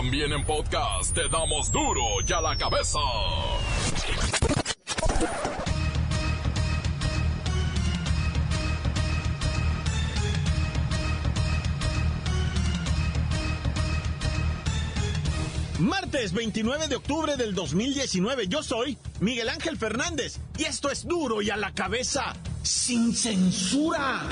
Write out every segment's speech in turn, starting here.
También en podcast te damos duro y a la cabeza. Martes 29 de octubre del 2019. Yo soy Miguel Ángel Fernández y esto es duro y a la cabeza, sin censura.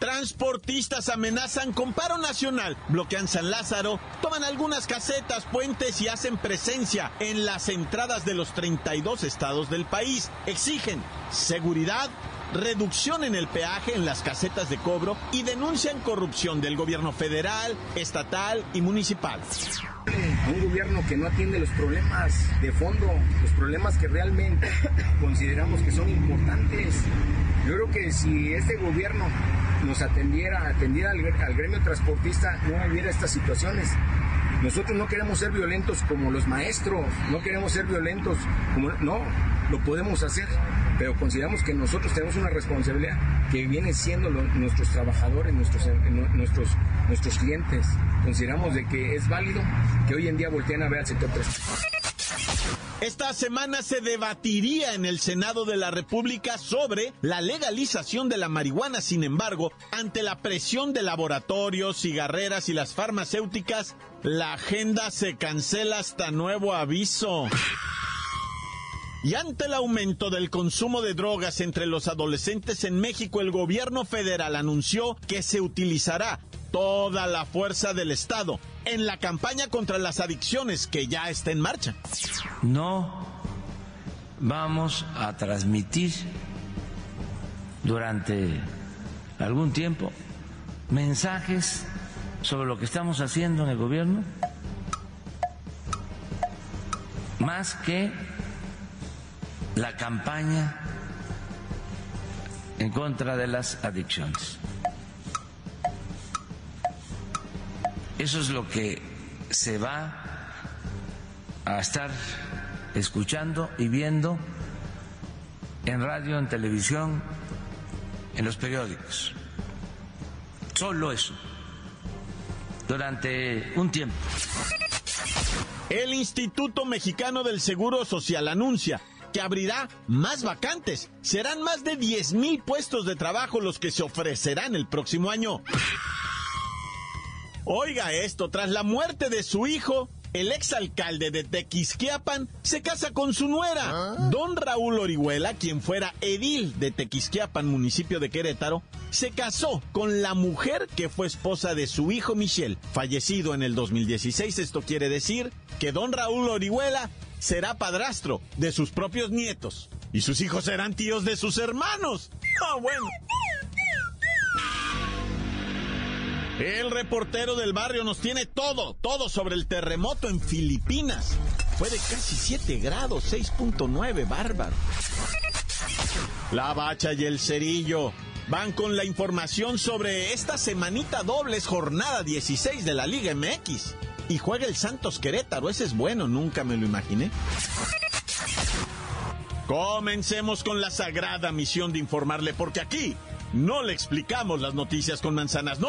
Transportistas amenazan con paro nacional, bloquean San Lázaro, toman algunas casetas, puentes y hacen presencia en las entradas de los 32 estados del país. Exigen seguridad, reducción en el peaje en las casetas de cobro y denuncian corrupción del gobierno federal, estatal y municipal. Un gobierno que no atiende los problemas de fondo, los problemas que realmente consideramos que son importantes. Yo creo que si este gobierno nos atendiera, atendiera al, gremio transportista, no hubiera estas situaciones. Nosotros no queremos ser violentos como los maestros, no queremos ser violentos como... No, lo podemos hacer, pero consideramos que nosotros tenemos una responsabilidad que viene siendo nuestros trabajadores, nuestros, nuestros, nuestros clientes. Consideramos de que es válido que hoy en día volteen a ver al sector transporte. Esta semana se debatiría en el Senado de la República sobre la legalización de la marihuana. Sin embargo, ante la presión de laboratorios, cigarreras y las farmacéuticas, la agenda se cancela hasta nuevo aviso. Y ante el aumento del consumo de drogas entre los adolescentes en México, el gobierno federal anunció que se utilizará toda la fuerza del Estado en la campaña contra las adicciones que ya está en marcha. No vamos a transmitir durante algún tiempo mensajes sobre lo que estamos haciendo en el gobierno, más que la campaña en contra de las adicciones. Eso es lo que se va a estar escuchando y viendo en radio, en televisión, en los periódicos. Solo eso, durante un tiempo. El Instituto Mexicano del Seguro Social anuncia que abrirá más vacantes. Serán más de 10 mil puestos de trabajo los que se ofrecerán el próximo año. Oiga esto, tras la muerte de su hijo, el exalcalde de Tequisquiapan se casa con su nuera. Don Raúl Orihuela, quien fuera edil de Tequisquiapan, municipio de Querétaro, se casó con la mujer que fue esposa de su hijo Michel, fallecido en el 2016. Esto quiere decir que don Raúl Orihuela será padrastro de sus propios nietos. Y sus hijos serán tíos de sus hermanos. Ah, bueno. El reportero del barrio nos tiene todo, todo sobre el terremoto en Filipinas. Fue de casi 7 grados, 6.9, bárbaro. La bacha y el cerillo van con la información sobre esta semanita dobles, jornada 16 de la Liga MX. Y juega el Santos Querétaro, ese es bueno, nunca me lo imaginé. Comencemos con la sagrada misión de informarle, porque aquí no le explicamos las noticias con manzanas, no,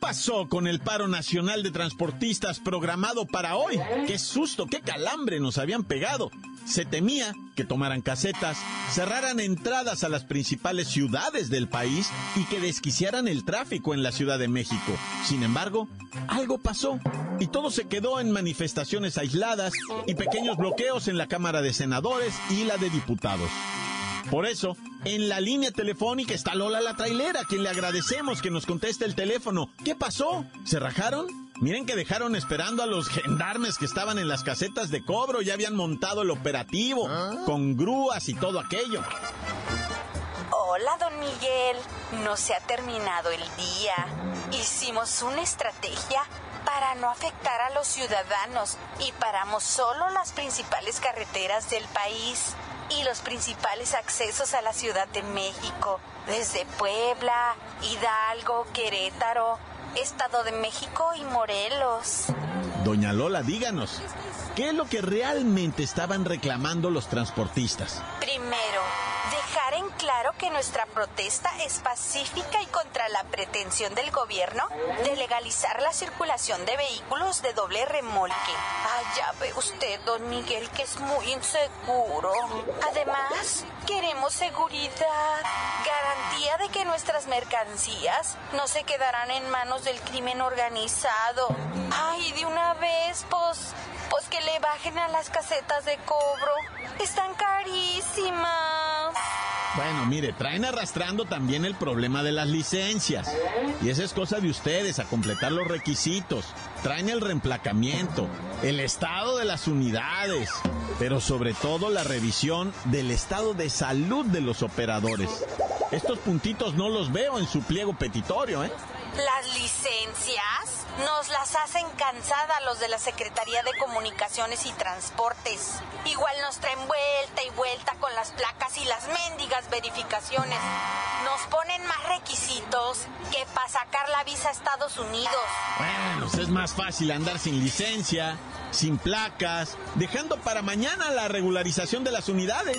Pasó con el paro nacional de transportistas programado para hoy? ¡Qué susto, qué calambre nos habían pegado! Se temía que tomaran casetas, cerraran entradas a las principales ciudades del país y que desquiciaran el tráfico en la Ciudad de México. Sin embargo, algo pasó y todo se quedó en manifestaciones aisladas y pequeños bloqueos en la Cámara de Senadores y la de Diputados. Por eso, en la línea telefónica está Lola la trailera, a quien le agradecemos que nos conteste el teléfono. ¿Qué pasó? ¿Se rajaron? Miren que dejaron esperando a los gendarmes que estaban en las casetas de cobro, ya habían montado el operativo, con grúas y todo aquello. Hola, don Miguel. No se ha terminado el día. Hicimos una estrategia para no afectar a los ciudadanos y paramos solo las principales carreteras del país y los principales accesos a la Ciudad de México, desde Puebla, Hidalgo, Querétaro, Estado de México y Morelos. Doña Lola, díganos, ¿qué es lo que realmente estaban reclamando los transportistas? Primero, en claro que nuestra protesta es pacífica y contra la pretensión del gobierno de legalizar la circulación de vehículos de doble remolque. Ah, ya ve usted, don Miguel, que es muy inseguro. Además, queremos seguridad, garantía de que nuestras mercancías no se quedarán en manos del crimen organizado. Ay, de una vez, pues, pues que le bajen a las casetas de cobro. Están carísimas. Bueno, mire, traen arrastrando también el problema de las licencias. Y esa es cosa de ustedes, a completar los requisitos. Traen el reemplacamiento, el estado de las unidades, pero sobre todo la revisión del estado de salud de los operadores. Estos puntitos no los veo en su pliego petitorio, ¿eh? Las licencias nos las hacen cansada los de la Secretaría de Comunicaciones y Transportes. Igual nos traen vuelta y vuelta con las placas y las mendigas verificaciones. Nos ponen más requisitos que para sacar la visa a Estados Unidos. Bueno, pues es más fácil andar sin licencia, sin placas, dejando para mañana la regularización de las unidades.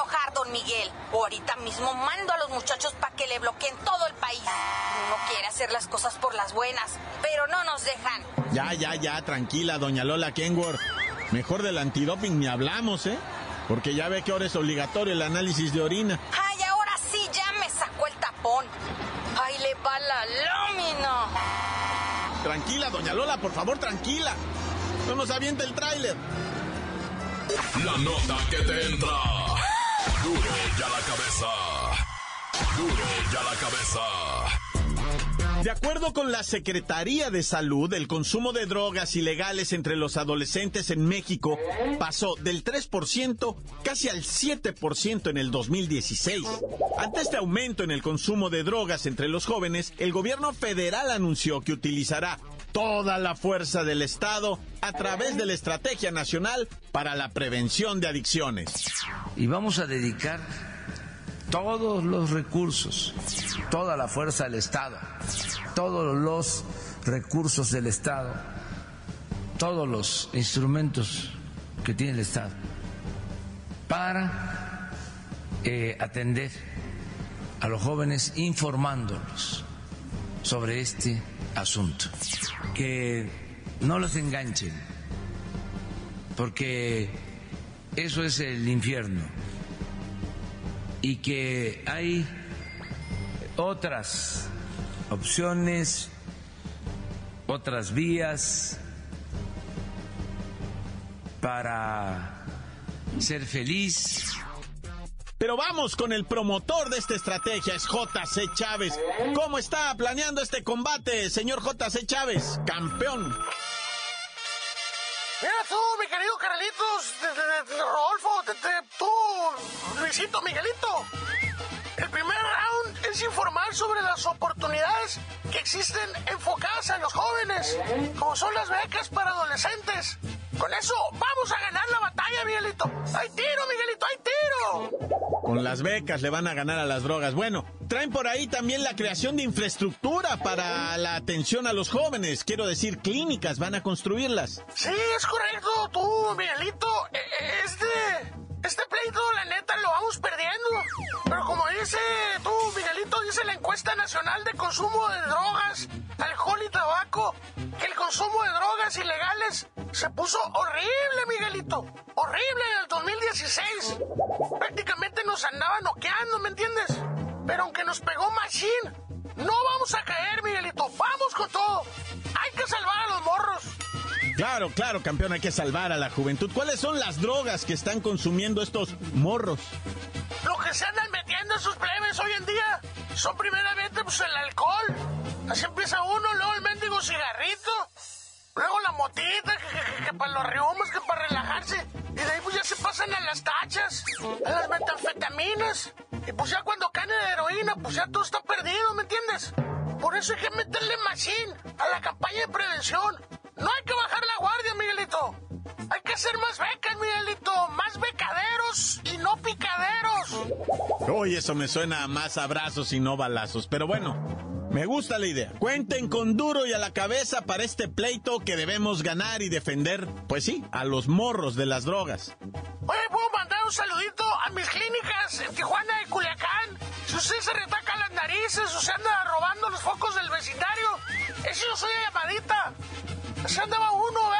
Enojar, don Miguel. Ahorita mismo mando a los muchachos para que le bloqueen todo el país. Uno quiere hacer las cosas por las buenas, pero no nos dejan. Ya, ya, ya, tranquila, doña Lola Kenworth. Mejor del antidoping ni hablamos, ¿eh? Porque ya ve que ahora es obligatorio el análisis de orina. Ay, ahora sí ya me sacó el tapón. Ay, le va la lámina. Tranquila, doña Lola, por favor, tranquila. No nos avienta el tráiler. La nota que te entra. Duro ya la cabeza. Duro ya la cabeza. De acuerdo con la Secretaría de Salud, el consumo de drogas ilegales entre los adolescentes en México pasó del 3% casi al 7% en el 2016. Ante este aumento en el consumo de drogas entre los jóvenes, el gobierno federal anunció que utilizará toda la fuerza del Estado a través de la Estrategia Nacional para la Prevención de Adicciones. Y vamos a dedicar todos los recursos, toda la fuerza del Estado, todos los recursos del Estado, todos los instrumentos que tiene el Estado para eh, atender a los jóvenes informándolos sobre este asunto. Que no los enganchen, porque eso es el infierno. Y que hay otras opciones, otras vías para ser feliz. Pero vamos con el promotor de esta estrategia, es JC Chávez. ¿Cómo está planeando este combate, señor JC Chávez, campeón? Mira tú, mi querido Carlitos, Rodolfo, tú, Luisito, Miguelito. El primer round es informar sobre las oportunidades que existen enfocadas en los jóvenes, como son las becas para adolescentes. Con eso vamos a ganar la batalla, Miguelito. ¡Hay tiro, Miguelito! Con las becas le van a ganar a las drogas. Bueno, traen por ahí también la creación de infraestructura para la atención a los jóvenes. Quiero decir, clínicas, van a construirlas. Sí, es correcto, tú, Miguelito. Este, este pleito, la neta, lo vamos perdiendo. Pero como dice tú, dice la encuesta nacional de consumo de drogas, alcohol y tabaco, que el consumo de drogas ilegales se puso horrible, Miguelito. Horrible en el 2016. Prácticamente nos andaba noqueando, ¿me entiendes? Pero aunque nos pegó Machine, no vamos a caer, Miguelito. Vamos con todo. Hay que salvar a los morros. Claro, claro, campeón, hay que salvar a la juventud. ¿Cuáles son las drogas que están consumiendo estos morros? Lo que se andan metiendo en sus plebes hoy en día son primeramente pues el alcohol. Así empieza uno, luego el mendigo cigarrito, luego la motita, que, que, que, para los reumas, que para relajarse. Y de ahí pues ya se pasan a las tachas, a las metanfetaminas. Y pues ya cuando caen de heroína, pues ya todo está perdido, ¿me entiendes? Por eso hay que meterle machín a la campaña de prevención. No hay que bajar la guardia, Miguelito. Hay que hacer más becas, Miguelito. Más becaderos y no picaderos. Uy, eso me suena a más abrazos y no balazos. Pero bueno, me gusta la idea. Cuenten con duro y a la cabeza para este pleito que debemos ganar y defender, pues sí, a los morros de las drogas. Oye, ¿puedo mandar un saludito a mis clínicas en Tijuana y Culiacán? Si usted se retaca las narices o se anda robando los focos del vecindario, eso yo soy llamadita. Se andaba uno, ¿verdad?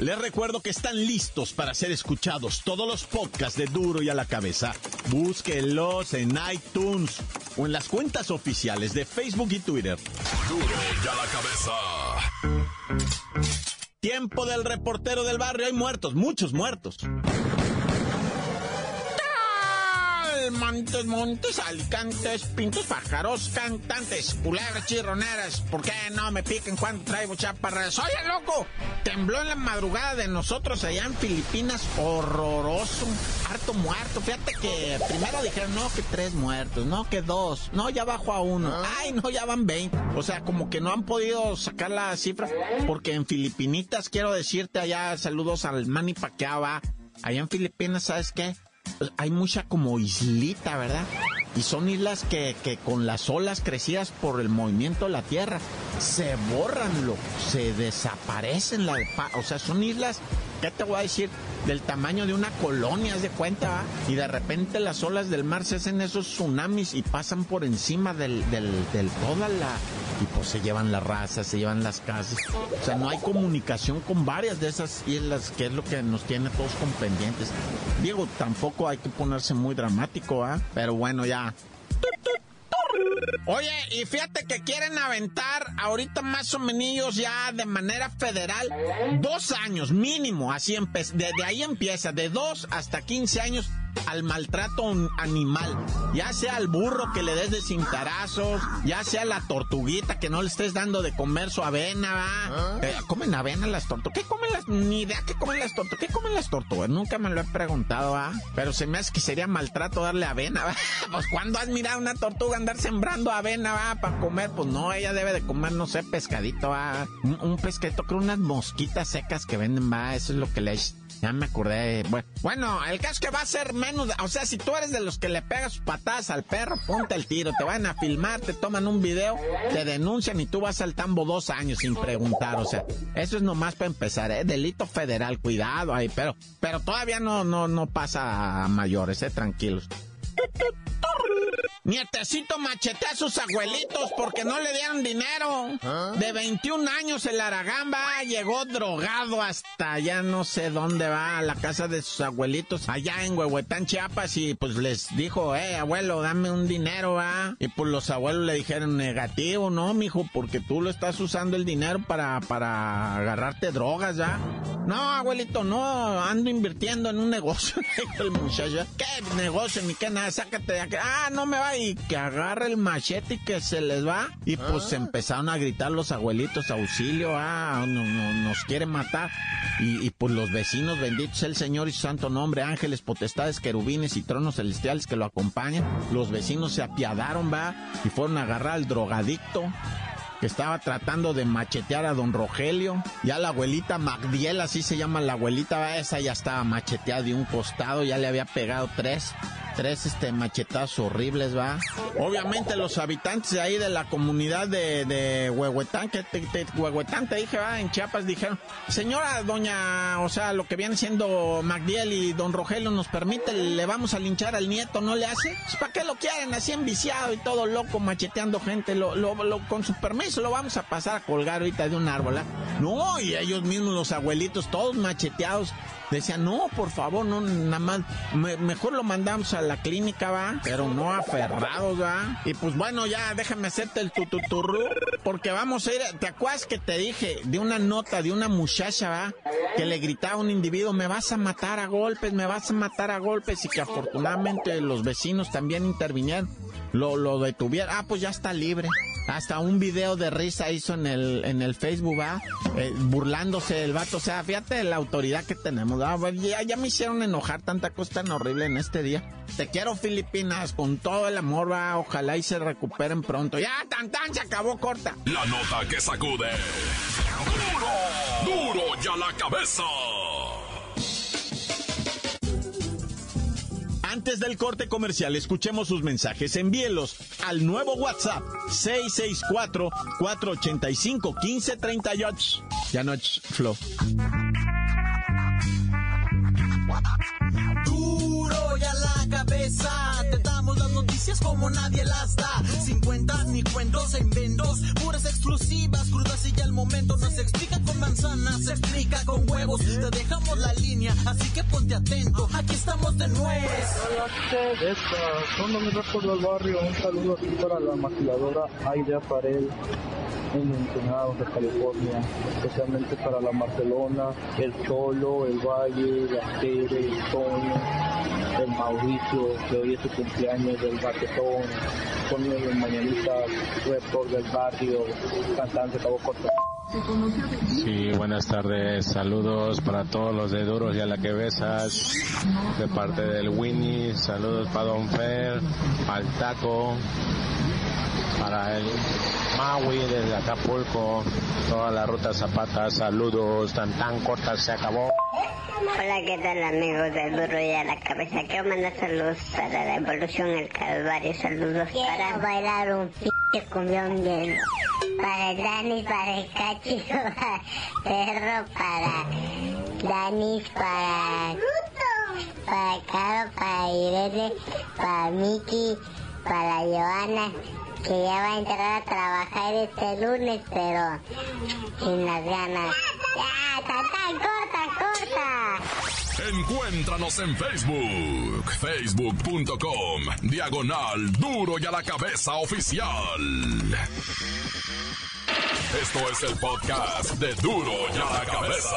Les recuerdo que están listos para ser escuchados todos los podcasts de Duro y a la cabeza. Búsquenlos en iTunes o en las cuentas oficiales de Facebook y Twitter. Duro y a la cabeza. Tiempo del reportero del barrio. Hay muertos, muchos muertos. Montes, montes, alicantes, pintos, pájaros, cantantes, culebras, chirroneras. ¿Por qué no me piquen cuando traigo chaparras? Oye, loco, tembló en la madrugada de nosotros allá en Filipinas. Horroroso, harto muerto. Fíjate que primero dijeron, no, que tres muertos, no, que dos, no, ya bajó a uno. Ay, no, ya van 20. O sea, como que no han podido sacar la cifra, porque en Filipinitas, quiero decirte allá, saludos al Manny Pacquiao, allá en Filipinas, ¿sabes qué? Hay mucha como islita, ¿verdad? Y son islas que, que, con las olas crecidas por el movimiento de la tierra se borran, loco, se desaparecen. La, o sea, son islas, ¿qué te voy a decir? Del tamaño de una colonia, haz de cuenta. Y de repente las olas del mar se hacen esos tsunamis y pasan por encima del, del, del toda la... Y pues se llevan las razas, se llevan las casas. O sea, no hay comunicación con varias de esas islas, que es lo que nos tiene todos con pendientes. Diego, tampoco hay que ponerse muy dramático, ¿ah? Pero bueno, ya. Oye, y fíjate que quieren aventar ahorita más o menos ya de manera federal dos años mínimo, así desde ahí empieza, de dos hasta 15 años al maltrato animal, ya sea al burro que le des de cintarazos, ya sea la tortuguita que no le estés dando de comer su avena, ¿va? Eh, ¿Comen avena las tortugas? ¿Qué comen las? Ni idea qué comen las tortugas. ¿Qué comen las tortugas? Nunca me lo he preguntado, ¿va? Pero se me hace que sería maltrato darle avena, ¿va? Pues cuando has mirado a una tortuga andar sembrando avena, ¿va? Para comer, pues no, ella debe de comer, no sé, pescadito, ¿va? Un, un pescadito, creo unas mosquitas secas que venden, ¿va? Eso es lo que le ya me acordé. Bueno, bueno, el caso es que va a ser menos. O sea, si tú eres de los que le pegas patadas al perro, ponte el tiro. Te van a filmar, te toman un video, te denuncian y tú vas al tambo dos años sin preguntar. O sea, eso es nomás para empezar, ¿eh? Delito federal, cuidado ahí. Pero, pero todavía no, no, no pasa a mayores, ¿eh? Tranquilos. Nietecito machetea a sus abuelitos porque no le dieron dinero. De 21 años el Aragamba llegó drogado hasta allá no sé dónde va, a la casa de sus abuelitos, allá en Huehuetán, Chiapas, y pues les dijo, eh, abuelo, dame un dinero, va. Y pues los abuelos le dijeron, negativo, no, mijo, porque tú lo estás usando el dinero para, para agarrarte drogas, ¿ya? No, abuelito, no, ando invirtiendo en un negocio, el muchacho. ¿Qué negocio ni qué nada? Sácate de aquí. Ah, no me va y que agarre el machete y que se les va. Y pues empezaron a gritar los abuelitos, auxilio, ah, no, no, nos quiere matar. Y, y, pues los vecinos, benditos el Señor y su santo nombre, ángeles, potestades, querubines y tronos celestiales que lo acompañan. Los vecinos se apiadaron, va, y fueron a agarrar al drogadicto que estaba tratando de machetear a don Rogelio. Ya la abuelita Magdiel, así se llama la abuelita, esa ya estaba macheteada de un costado, ya le había pegado tres tres este machetazos horribles, va. Obviamente los habitantes de ahí de la comunidad de, de Huehuetán, que te, te, te dije, va, en Chiapas dijeron, señora doña, o sea, lo que viene siendo Magdiel y don Rogelio nos permite, le vamos a linchar al nieto, ¿no le hace? Pues, ¿Para qué lo quieren así enviciado y todo loco, macheteando gente? Lo, lo, lo, con su permiso lo vamos a pasar a colgar ahorita de un árbol, ¿eh? No, y ellos mismos, los abuelitos, todos macheteados. Decía, no, por favor, no, nada más, mejor lo mandamos a la clínica, va, pero no aferrados, va. Y pues bueno, ya déjame hacerte el tututurru, porque vamos a ir, ¿te acuerdas que te dije de una nota de una muchacha, va, que le gritaba a un individuo, me vas a matar a golpes, me vas a matar a golpes, y que afortunadamente los vecinos también intervinieron, lo, lo detuvieron, ah, pues ya está libre. Hasta un video de risa hizo en el, en el Facebook, ¿va? Eh, burlándose del vato. O sea, fíjate la autoridad que tenemos. Ya, ya, me hicieron enojar tanta cosa tan horrible en este día. Te quiero, Filipinas, con todo el amor, va. Ojalá y se recuperen pronto. Ya, tan tan, se acabó corta. La nota que sacude. ¡Duro! ¡Duro ya la cabeza! Antes del corte comercial, escuchemos sus mensajes. Envíelos al nuevo WhatsApp 664-485-1538. Ya no es Flo. Duro ya la cabeza, como nadie las da. Sin cuentas ni cuentos en vendos, puras exclusivas, crudas y ya el momento no se explica con manzanas, se explica con huevos. Te dejamos la línea, así que ponte atento, aquí estamos de. Esta, son los por del barrio, un saludo aquí para la maquiladora Aida Pared en Ensenada, de California, especialmente para la Barcelona, el Cholo, el Valle, la Tere, el Toño, el Mauricio, que hoy es su cumpleaños, del Baquetón, Toño de Mañanita, rector del barrio, cantante, Cabo Corto. Sí, buenas tardes. Saludos para todos los de Duros y a la que besas. De parte del Winnie. Saludos para Don Fer, al Taco, para el Maui desde Acapulco, toda la ruta Zapata, saludos, tan tan corta se acabó. Hola, ¿qué tal amigos de Duro y a la Cabeza? Quiero mandar saludos para la Evolución El Calvario, saludos para bailar un p*** cumbión bien. Para Dani, para el Cachi, para Perro, para Dani, para... Para Caro, para Irene, para Miki, para Joana que ya va a entrar a trabajar este lunes, pero sin las ganas. ¡Ya! ¡Tan, corta, corta! Encuéntranos en Facebook, facebook.com, diagonal duro y a la cabeza oficial. Esto es el podcast de duro y a la cabeza.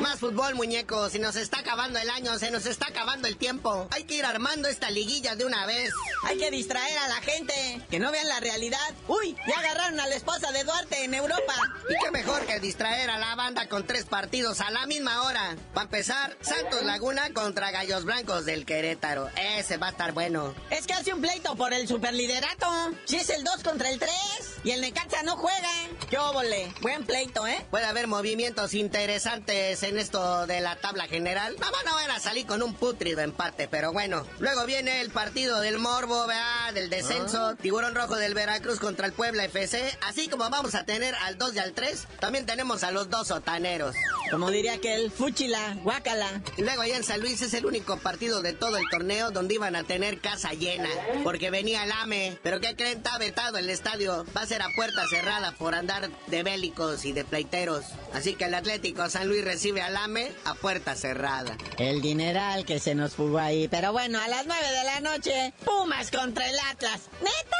Más fútbol, muñecos. Si nos está acabando el año, se nos está acabando el tiempo. Hay que ir armando esta liguilla de una vez. Hay que distraer a la gente, que no vean la realidad. Uy, ya agarraron a la esposa de Duarte en Europa. Y qué mejor que distraer a la banda con tres partidos a la misma hora. Para empezar, Santos Laguna contra Gallos Blancos del Querétaro. Ese va a estar bueno. Es casi un pleito por el superliderato. Si es el 2 contra el 3 y el Necaxa no juega. Yo Buen pleito, ¿eh? Puede haber movimientos interesantes en esto de la tabla general. No, no van a salir con un putrido empate, pero bueno. Luego viene el partido del Morbo, ¿verdad? Del descenso. Ah. Tiburón Rojo del Veracruz contra el Puebla FC. Así como vamos a tener al 2 y al 3, también tenemos a los dos sotaneros. Como diría que el Fúchila, Guácala. Y luego allá en San Luis es el único partido de todo el torneo donde iban a tener casa llena. Porque venía el AME. Pero ¿qué creen? Está vetado el estadio. Va a ser a puerta cerrada por andar de bélicos y de pleiteros. Así que el Atlético Luis recibe al AME a puerta cerrada. El dineral que se nos fugó ahí. Pero bueno, a las nueve de la noche, Pumas contra el Atlas. ¿Neta?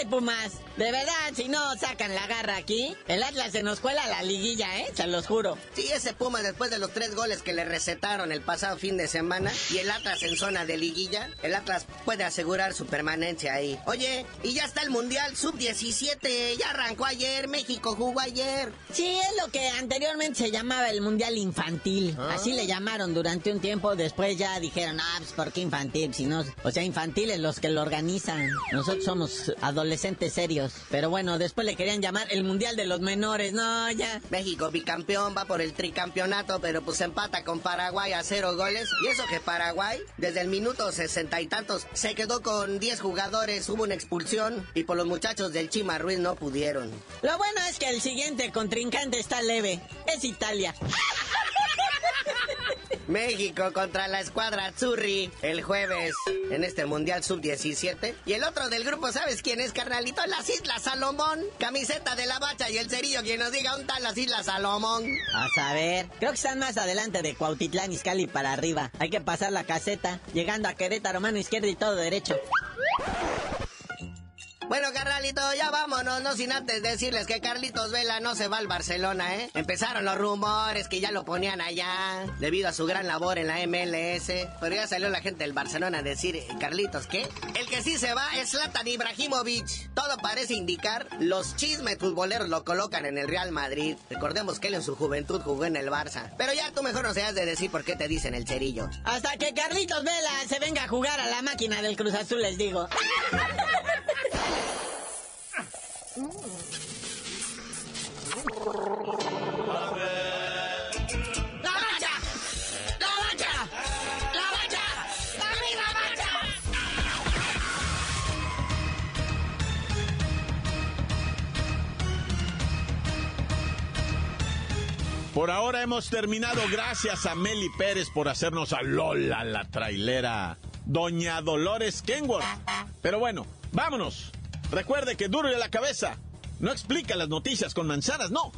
Ay, Pumas. De verdad, si no sacan la garra aquí, el Atlas se nos cuela la liguilla, ¿eh? Se los juro. Sí, ese Puma después de los tres goles que le recetaron el pasado fin de semana y el Atlas en zona de liguilla, el Atlas puede asegurar su permanencia ahí. Oye, y ya está el Mundial Sub-17, ya arrancó ayer, México jugó ayer. Sí, es lo que anteriormente se llamaba el Mundial Infantil. Ah. Así le llamaron durante un tiempo, después ya dijeron, ah, pues ¿por qué infantil? Si no, o sea, infantiles los que lo organizan. Nosotros somos adolescentes serios. ellos. Pero bueno, después le querían llamar el Mundial de los Menores. No, ya. México bicampeón, va por el tricampeonato, pero pues empata con Paraguay a cero goles. Y eso que Paraguay, desde el minuto sesenta y tantos, se quedó con diez jugadores, hubo una expulsión y por los muchachos del Chima Ruiz no pudieron. Lo bueno es que el siguiente contrincante está leve. Es Italia. México contra la escuadra Azzurri el jueves en este Mundial Sub-17. Y el otro del grupo, ¿sabes quién es, carnalito? Las Islas Salomón. Camiseta de la bacha y el cerillo, quien nos diga un tal las Islas Salomón. A saber, creo que están más adelante de Cuautitlán Izcalli para arriba. Hay que pasar la caseta, llegando a Querétaro, mano izquierda y todo derecho. Bueno, carnalito, ya vámonos, no sin antes decirles que Carlitos Vela no se va al Barcelona, ¿eh? Empezaron los rumores que ya lo ponían allá, debido a su gran labor en la MLS, pero ya salió la gente del Barcelona a decir, eh, Carlitos, ¿qué? El que sí se va es Zlatan Ibrahimovic. Todo parece indicar, los chismes futboleros lo colocan en el Real Madrid. Recordemos que él en su juventud jugó en el Barça. Pero ya tú mejor no seas de decir por qué te dicen el cerillo. Hasta que Carlitos Vela se venga a jugar a la máquina del Cruz Azul, les digo. Por ahora hemos terminado. Gracias a Meli Pérez por hacernos a Lola la trailera. Doña Dolores Kenworth. Pero bueno, vámonos. Recuerde que duro de la cabeza no explica las noticias con manzanas, no.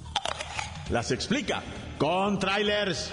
Las explica con trailers.